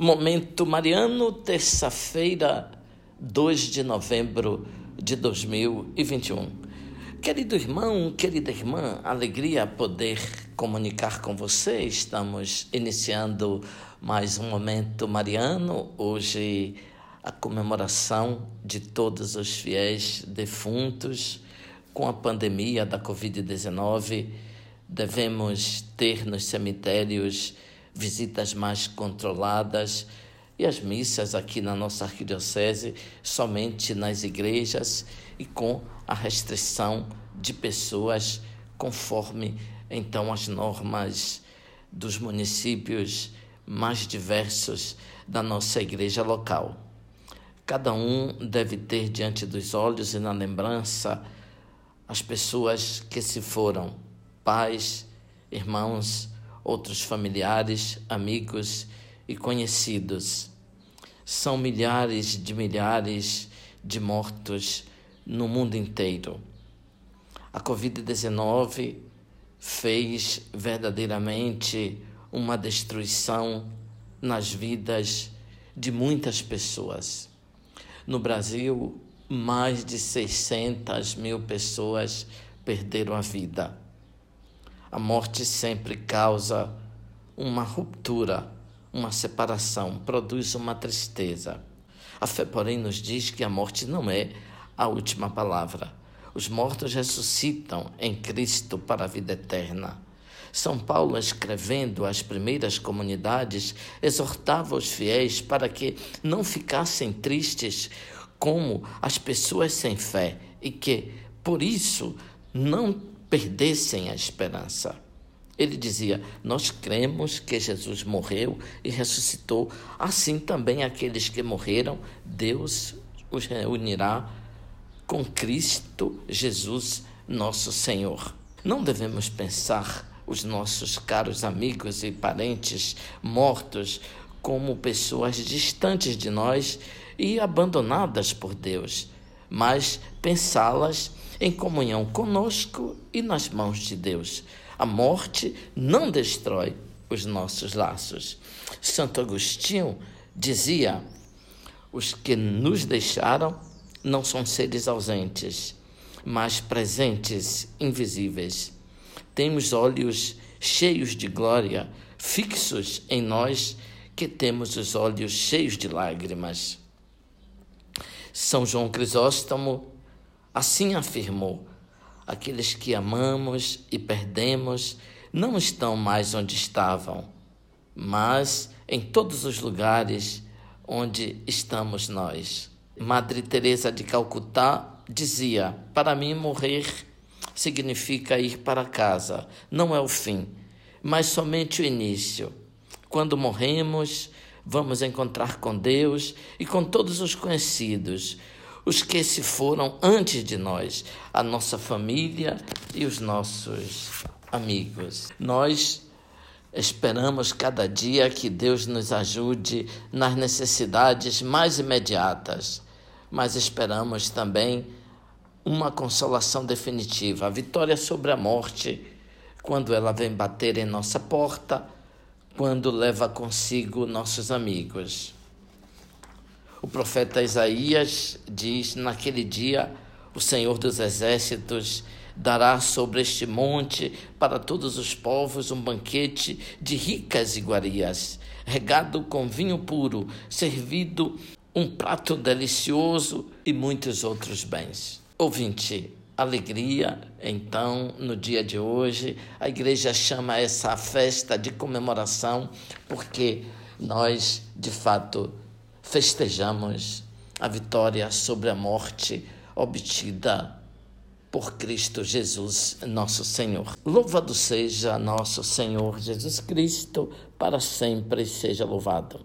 Momento Mariano, terça-feira, 2 de novembro de 2021. Querido irmão, querida irmã, alegria poder comunicar com você. Estamos iniciando mais um Momento Mariano. Hoje, a comemoração de todos os fiéis defuntos com a pandemia da Covid-19. Devemos ter nos cemitérios visitas mais controladas e as missas aqui na nossa arquidiocese somente nas igrejas e com a restrição de pessoas conforme então as normas dos municípios mais diversos da nossa igreja local. Cada um deve ter diante dos olhos e na lembrança as pessoas que se foram, pais, irmãos, outros familiares, amigos e conhecidos. São milhares de milhares de mortos no mundo inteiro. A Covid-19 fez verdadeiramente uma destruição nas vidas de muitas pessoas. No Brasil, mais de 600 mil pessoas perderam a vida. A morte sempre causa uma ruptura, uma separação, produz uma tristeza. A fé, porém, nos diz que a morte não é a última palavra. Os mortos ressuscitam em Cristo para a vida eterna. São Paulo, escrevendo às primeiras comunidades, exortava os fiéis para que não ficassem tristes como as pessoas sem fé e que, por isso, não perdessem a esperança. Ele dizia: Nós cremos que Jesus morreu e ressuscitou, assim também aqueles que morreram, Deus os reunirá com Cristo Jesus, nosso Senhor. Não devemos pensar os nossos caros amigos e parentes mortos como pessoas distantes de nós e abandonadas por Deus, mas pensá-las em comunhão conosco e nas mãos de Deus. A morte não destrói os nossos laços. Santo Agostinho dizia: os que nos deixaram não são seres ausentes, mas presentes, invisíveis. Temos olhos cheios de glória, fixos em nós, que temos os olhos cheios de lágrimas. São João Crisóstomo Assim afirmou: aqueles que amamos e perdemos não estão mais onde estavam, mas em todos os lugares onde estamos nós. Madre Teresa de Calcutá dizia: "Para mim morrer significa ir para casa, não é o fim, mas somente o início. Quando morremos, vamos encontrar com Deus e com todos os conhecidos, os que se foram antes de nós, a nossa família e os nossos amigos. Nós esperamos cada dia que Deus nos ajude nas necessidades mais imediatas, mas esperamos também uma consolação definitiva, a vitória sobre a morte, quando ela vem bater em nossa porta, quando leva consigo nossos amigos. O profeta Isaías diz: Naquele dia, o Senhor dos Exércitos dará sobre este monte para todos os povos um banquete de ricas iguarias, regado com vinho puro, servido um prato delicioso e muitos outros bens. Ouvinte, alegria, então, no dia de hoje, a igreja chama essa festa de comemoração porque nós, de fato, festejamos a vitória sobre a morte obtida por Cristo Jesus, nosso Senhor. Louvado seja nosso Senhor Jesus Cristo, para sempre seja louvado.